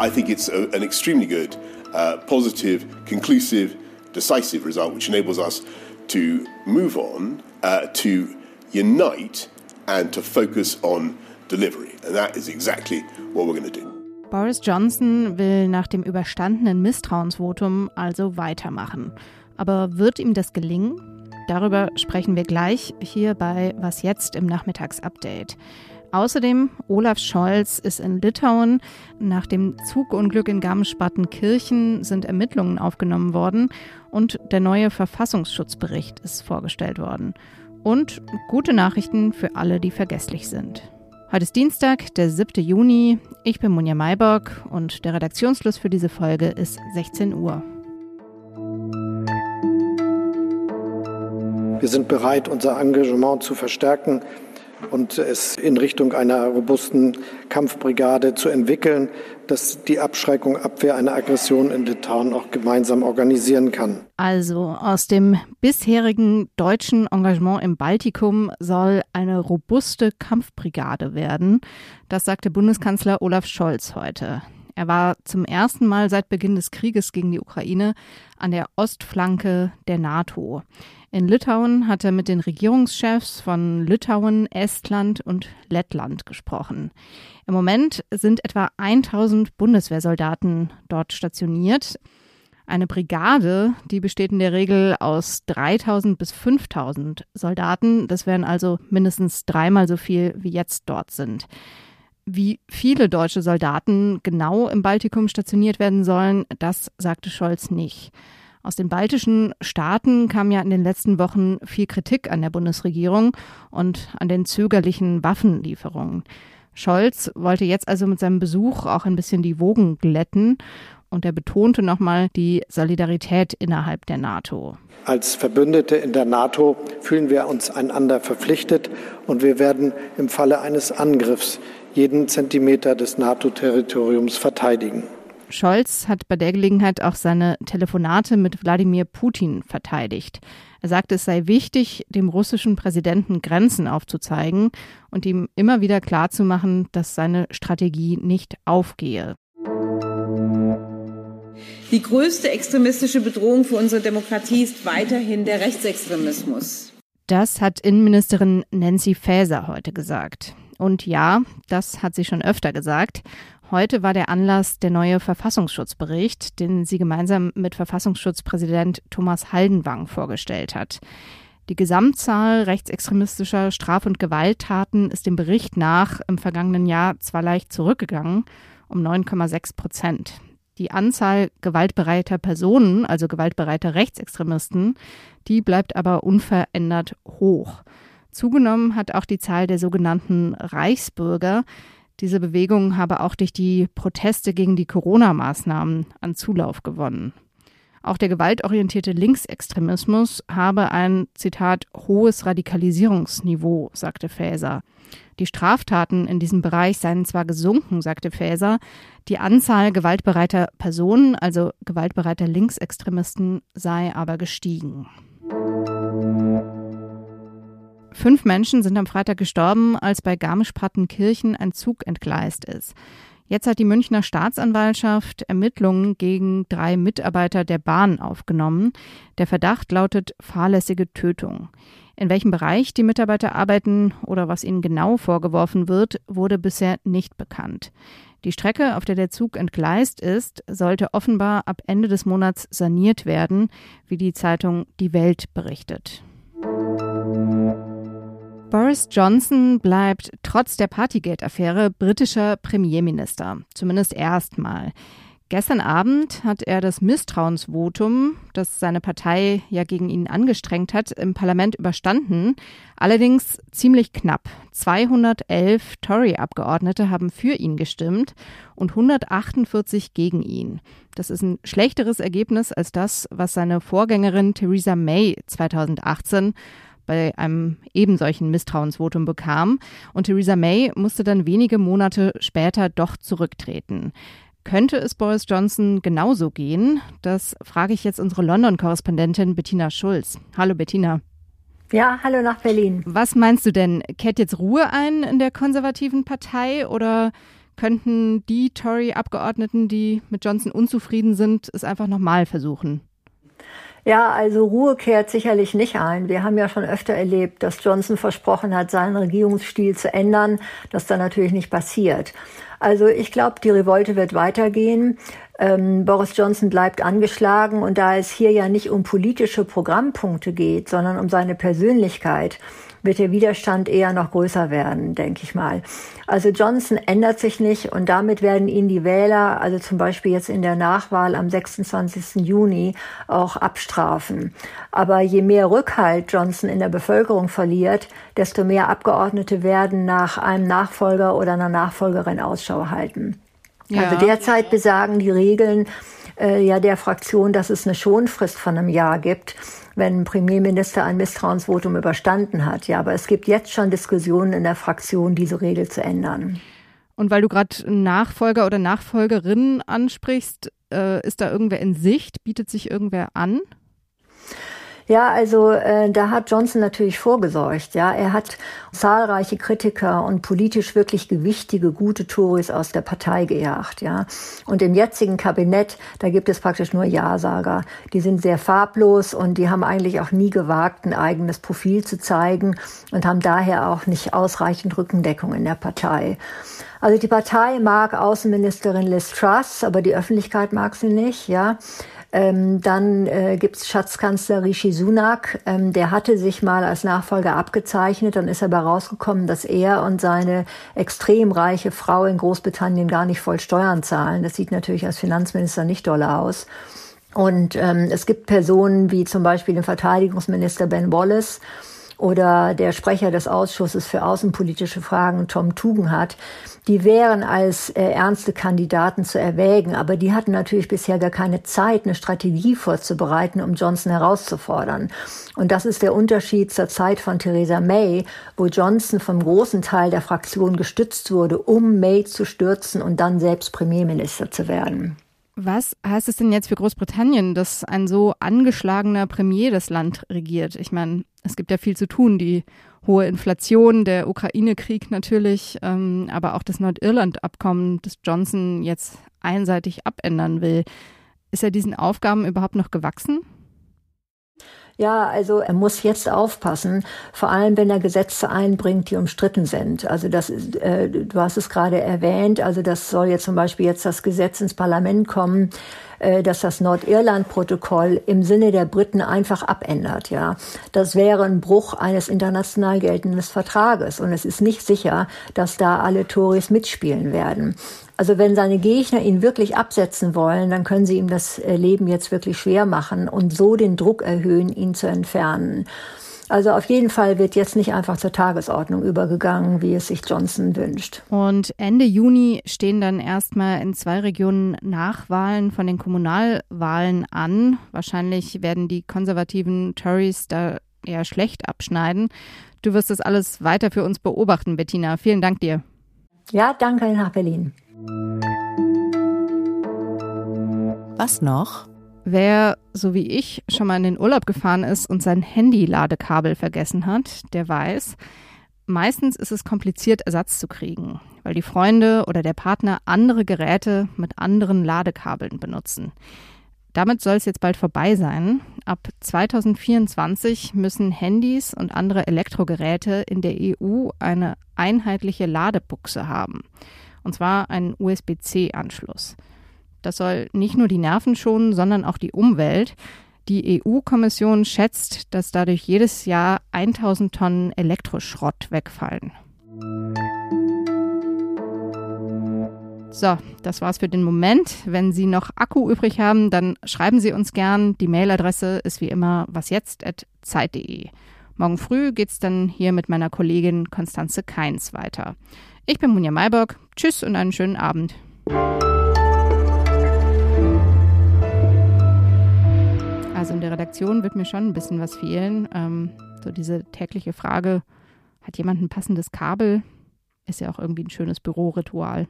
I think it's a, an extremely good, uh, positive, conclusive, decisive result, which enables us to move on, uh, to unite, and to focus on delivery. And that is exactly what we're going to do. Boris Johnson will nach dem überstandenen Misstrauensvotum also weitermachen. Aber wird ihm das gelingen? Darüber sprechen wir gleich hier bei Was jetzt im Nachmittagsupdate. Außerdem, Olaf Scholz ist in Litauen. Nach dem Zugunglück in Garmisch-Partenkirchen sind Ermittlungen aufgenommen worden und der neue Verfassungsschutzbericht ist vorgestellt worden. Und gute Nachrichten für alle, die vergesslich sind. Heute ist Dienstag, der 7. Juni. Ich bin Munja Maybock und der Redaktionsschluss für diese Folge ist 16 Uhr. Wir sind bereit, unser Engagement zu verstärken und es in Richtung einer robusten Kampfbrigade zu entwickeln, dass die Abschreckung, Abwehr einer Aggression in Litauen auch gemeinsam organisieren kann. Also aus dem bisherigen deutschen Engagement im Baltikum soll eine robuste Kampfbrigade werden. Das sagte Bundeskanzler Olaf Scholz heute. Er war zum ersten Mal seit Beginn des Krieges gegen die Ukraine an der Ostflanke der NATO. In Litauen hat er mit den Regierungschefs von Litauen, Estland und Lettland gesprochen. Im Moment sind etwa 1000 Bundeswehrsoldaten dort stationiert. Eine Brigade, die besteht in der Regel aus 3000 bis 5000 Soldaten. Das wären also mindestens dreimal so viel, wie jetzt dort sind. Wie viele deutsche Soldaten genau im Baltikum stationiert werden sollen, das sagte Scholz nicht. Aus den baltischen Staaten kam ja in den letzten Wochen viel Kritik an der Bundesregierung und an den zögerlichen Waffenlieferungen. Scholz wollte jetzt also mit seinem Besuch auch ein bisschen die Wogen glätten und er betonte nochmal die Solidarität innerhalb der NATO. Als Verbündete in der NATO fühlen wir uns einander verpflichtet und wir werden im Falle eines Angriffs jeden Zentimeter des NATO-Territoriums verteidigen. Scholz hat bei der Gelegenheit auch seine Telefonate mit Wladimir Putin verteidigt. Er sagte, es sei wichtig, dem russischen Präsidenten Grenzen aufzuzeigen und ihm immer wieder klarzumachen, dass seine Strategie nicht aufgehe. Die größte extremistische Bedrohung für unsere Demokratie ist weiterhin der Rechtsextremismus. Das hat Innenministerin Nancy Faeser heute gesagt. Und ja, das hat sie schon öfter gesagt. Heute war der Anlass der neue Verfassungsschutzbericht, den sie gemeinsam mit Verfassungsschutzpräsident Thomas Haldenwang vorgestellt hat. Die Gesamtzahl rechtsextremistischer Straf- und Gewalttaten ist dem Bericht nach im vergangenen Jahr zwar leicht zurückgegangen, um 9,6 Prozent. Die Anzahl gewaltbereiter Personen, also gewaltbereiter Rechtsextremisten, die bleibt aber unverändert hoch. Zugenommen hat auch die Zahl der sogenannten Reichsbürger, diese Bewegung habe auch durch die Proteste gegen die Corona-Maßnahmen an Zulauf gewonnen. Auch der gewaltorientierte Linksextremismus habe ein, Zitat, hohes Radikalisierungsniveau, sagte Faeser. Die Straftaten in diesem Bereich seien zwar gesunken, sagte Faeser, die Anzahl gewaltbereiter Personen, also gewaltbereiter Linksextremisten, sei aber gestiegen. Fünf Menschen sind am Freitag gestorben, als bei Garmisch-Partenkirchen ein Zug entgleist ist. Jetzt hat die Münchner Staatsanwaltschaft Ermittlungen gegen drei Mitarbeiter der Bahn aufgenommen. Der Verdacht lautet fahrlässige Tötung. In welchem Bereich die Mitarbeiter arbeiten oder was ihnen genau vorgeworfen wird, wurde bisher nicht bekannt. Die Strecke, auf der der Zug entgleist ist, sollte offenbar ab Ende des Monats saniert werden, wie die Zeitung Die Welt berichtet. Boris Johnson bleibt trotz der Partygate-Affäre britischer Premierminister, zumindest erstmal. Gestern Abend hat er das Misstrauensvotum, das seine Partei ja gegen ihn angestrengt hat, im Parlament überstanden. Allerdings ziemlich knapp. 211 Tory-Abgeordnete haben für ihn gestimmt und 148 gegen ihn. Das ist ein schlechteres Ergebnis als das, was seine Vorgängerin Theresa May 2018 bei einem ebensolchen Misstrauensvotum bekam. Und Theresa May musste dann wenige Monate später doch zurücktreten. Könnte es Boris Johnson genauso gehen? Das frage ich jetzt unsere London-Korrespondentin Bettina Schulz. Hallo Bettina. Ja, hallo nach Berlin. Was meinst du denn? Kehrt jetzt Ruhe ein in der konservativen Partei oder könnten die Tory-Abgeordneten, die mit Johnson unzufrieden sind, es einfach nochmal versuchen? Ja, also Ruhe kehrt sicherlich nicht ein. Wir haben ja schon öfter erlebt, dass Johnson versprochen hat, seinen Regierungsstil zu ändern, das dann natürlich nicht passiert. Also ich glaube, die Revolte wird weitergehen. Ähm, Boris Johnson bleibt angeschlagen und da es hier ja nicht um politische Programmpunkte geht, sondern um seine Persönlichkeit, wird der Widerstand eher noch größer werden, denke ich mal. Also Johnson ändert sich nicht und damit werden ihn die Wähler, also zum Beispiel jetzt in der Nachwahl am 26. Juni, auch abstrafen. Aber je mehr Rückhalt Johnson in der Bevölkerung verliert, desto mehr Abgeordnete werden nach einem Nachfolger oder einer Nachfolgerin Ausschau halten. Ja. Also derzeit besagen die Regeln äh, ja der Fraktion, dass es eine Schonfrist von einem Jahr gibt wenn ein Premierminister ein Misstrauensvotum überstanden hat. Ja, aber es gibt jetzt schon Diskussionen in der Fraktion, diese Regel zu ändern. Und weil du gerade Nachfolger oder Nachfolgerin ansprichst, äh, ist da irgendwer in Sicht? Bietet sich irgendwer an? Ja, also äh, da hat Johnson natürlich vorgesorgt. Ja, er hat zahlreiche Kritiker und politisch wirklich gewichtige, gute Tories aus der Partei gejagt. Ja, und im jetzigen Kabinett da gibt es praktisch nur Ja-Sager. Die sind sehr farblos und die haben eigentlich auch nie gewagt, ein eigenes Profil zu zeigen und haben daher auch nicht ausreichend Rückendeckung in der Partei. Also die Partei mag Außenministerin Liz Truss, aber die Öffentlichkeit mag sie nicht. Ja, ähm, dann äh, gibt es Schatzkanzler Rishi Sunak, ähm, der hatte sich mal als Nachfolger abgezeichnet. Dann ist aber rausgekommen, dass er und seine extrem reiche Frau in Großbritannien gar nicht voll Steuern zahlen. Das sieht natürlich als Finanzminister nicht doll aus. Und ähm, es gibt Personen wie zum Beispiel den Verteidigungsminister Ben Wallace, oder der Sprecher des Ausschusses für außenpolitische Fragen, Tom Tugendhat, die wären als äh, ernste Kandidaten zu erwägen, aber die hatten natürlich bisher gar keine Zeit, eine Strategie vorzubereiten, um Johnson herauszufordern. Und das ist der Unterschied zur Zeit von Theresa May, wo Johnson vom großen Teil der Fraktion gestützt wurde, um May zu stürzen und dann selbst Premierminister zu werden. Was heißt es denn jetzt für Großbritannien, dass ein so angeschlagener Premier das Land regiert? Ich meine, es gibt ja viel zu tun. Die hohe Inflation, der Ukraine-Krieg natürlich, ähm, aber auch das Nordirland-Abkommen, das Johnson jetzt einseitig abändern will. Ist er diesen Aufgaben überhaupt noch gewachsen? Ja, also er muss jetzt aufpassen, vor allem wenn er Gesetze einbringt, die umstritten sind. Also das, äh, du hast es gerade erwähnt, also das soll jetzt zum Beispiel jetzt das Gesetz ins Parlament kommen, dass das Nordirland-Protokoll im Sinne der Briten einfach abändert. Ja, das wäre ein Bruch eines international geltenden Vertrages und es ist nicht sicher, dass da alle Tories mitspielen werden. Also wenn seine Gegner ihn wirklich absetzen wollen, dann können sie ihm das äh, Leben jetzt wirklich schwer machen und so den Druck erhöhen, ihn zu entfernen. Also auf jeden Fall wird jetzt nicht einfach zur Tagesordnung übergegangen, wie es sich Johnson wünscht. Und Ende Juni stehen dann erstmal in zwei Regionen Nachwahlen von den Kommunalwahlen an. Wahrscheinlich werden die konservativen Tories da eher schlecht abschneiden. Du wirst das alles weiter für uns beobachten, Bettina. Vielen Dank dir. Ja, danke nach Berlin. Was noch? Wer, so wie ich, schon mal in den Urlaub gefahren ist und sein Handy-Ladekabel vergessen hat, der weiß, meistens ist es kompliziert, Ersatz zu kriegen, weil die Freunde oder der Partner andere Geräte mit anderen Ladekabeln benutzen. Damit soll es jetzt bald vorbei sein. Ab 2024 müssen Handys und andere Elektrogeräte in der EU eine einheitliche Ladebuchse haben und zwar einen USB-C-Anschluss. Das soll nicht nur die Nerven schonen, sondern auch die Umwelt. Die EU-Kommission schätzt, dass dadurch jedes Jahr 1000 Tonnen Elektroschrott wegfallen. So, das war's für den Moment. Wenn Sie noch Akku übrig haben, dann schreiben Sie uns gern. Die Mailadresse ist wie immer wasjetzt.zeit.de. Morgen früh geht's dann hier mit meiner Kollegin Konstanze Keins weiter. Ich bin Munja Mayburg. Tschüss und einen schönen Abend. Also in der Redaktion wird mir schon ein bisschen was fehlen. Ähm, so diese tägliche Frage, hat jemand ein passendes Kabel? Ist ja auch irgendwie ein schönes Büroritual.